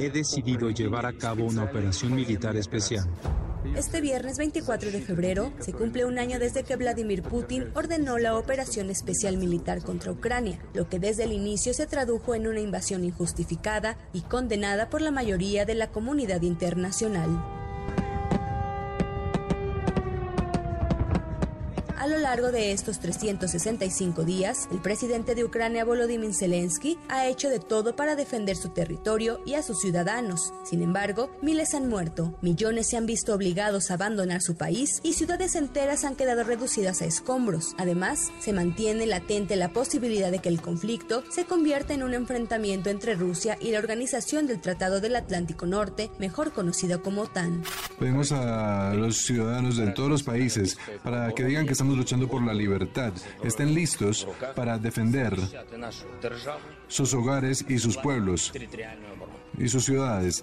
He decidido llevar a cabo una operación militar especial. Este viernes 24 de febrero se cumple un año desde que Vladimir Putin ordenó la operación especial militar contra Ucrania, lo que desde el inicio se tradujo en una invasión injustificada y condenada por la mayoría de la comunidad internacional. A lo largo de estos 365 días, el presidente de Ucrania Volodymyr Zelensky ha hecho de todo para defender su territorio y a sus ciudadanos. Sin embargo, miles han muerto, millones se han visto obligados a abandonar su país y ciudades enteras han quedado reducidas a escombros. Además, se mantiene latente la posibilidad de que el conflicto se convierta en un enfrentamiento entre Rusia y la Organización del Tratado del Atlántico Norte, mejor conocida como OTAN. Pedimos a los ciudadanos de todos los países para que digan que estamos luchando por la libertad, estén listos para defender sus hogares y sus pueblos y sus ciudades.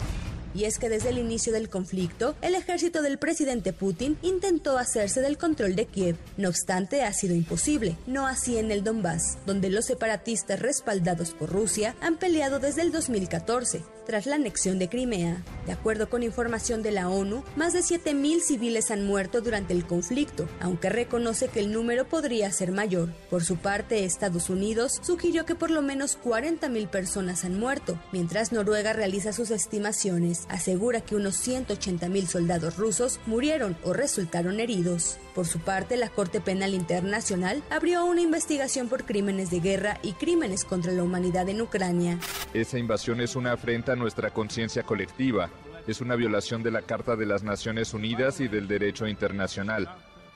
Y es que desde el inicio del conflicto, el ejército del presidente Putin intentó hacerse del control de Kiev. No obstante, ha sido imposible, no así en el Donbass, donde los separatistas respaldados por Rusia han peleado desde el 2014, tras la anexión de Crimea. De acuerdo con información de la ONU, más de 7.000 civiles han muerto durante el conflicto, aunque reconoce que el número podría ser mayor. Por su parte, Estados Unidos sugirió que por lo menos 40.000 personas han muerto, mientras Noruega realiza sus estimaciones asegura que unos 180.000 soldados rusos murieron o resultaron heridos. Por su parte, la Corte Penal Internacional abrió una investigación por crímenes de guerra y crímenes contra la humanidad en Ucrania. Esa invasión es una afrenta a nuestra conciencia colectiva. Es una violación de la Carta de las Naciones Unidas y del derecho internacional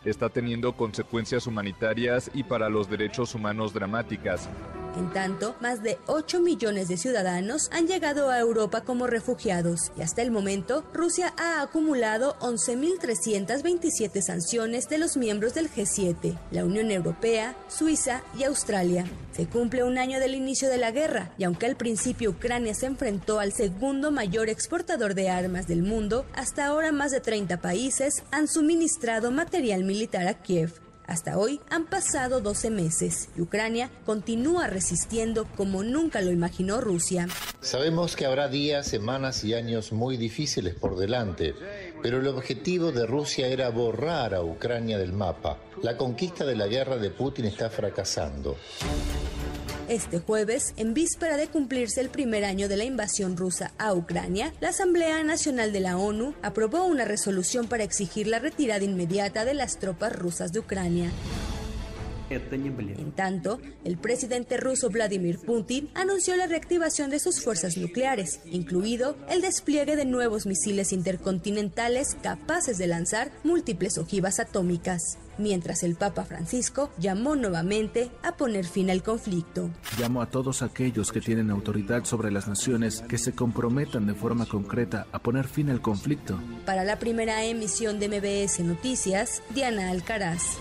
está teniendo consecuencias humanitarias y para los derechos humanos dramáticas. En tanto, más de 8 millones de ciudadanos han llegado a Europa como refugiados y hasta el momento Rusia ha acumulado 11.327 sanciones de los miembros del G7, la Unión Europea, Suiza y Australia. Se cumple un año del inicio de la guerra y aunque al principio Ucrania se enfrentó al segundo mayor exportador de armas del mundo, hasta ahora más de 30 países han suministrado material militar a Kiev. Hasta hoy han pasado 12 meses y Ucrania continúa resistiendo como nunca lo imaginó Rusia. Sabemos que habrá días, semanas y años muy difíciles por delante, pero el objetivo de Rusia era borrar a Ucrania del mapa. La conquista de la guerra de Putin está fracasando. Este jueves, en víspera de cumplirse el primer año de la invasión rusa a Ucrania, la Asamblea Nacional de la ONU aprobó una resolución para exigir la retirada inmediata de las tropas rusas de Ucrania. En tanto, el presidente ruso Vladimir Putin anunció la reactivación de sus fuerzas nucleares, incluido el despliegue de nuevos misiles intercontinentales capaces de lanzar múltiples ojivas atómicas, mientras el Papa Francisco llamó nuevamente a poner fin al conflicto. Llamo a todos aquellos que tienen autoridad sobre las naciones que se comprometan de forma concreta a poner fin al conflicto. Para la primera emisión de MBS Noticias, Diana Alcaraz.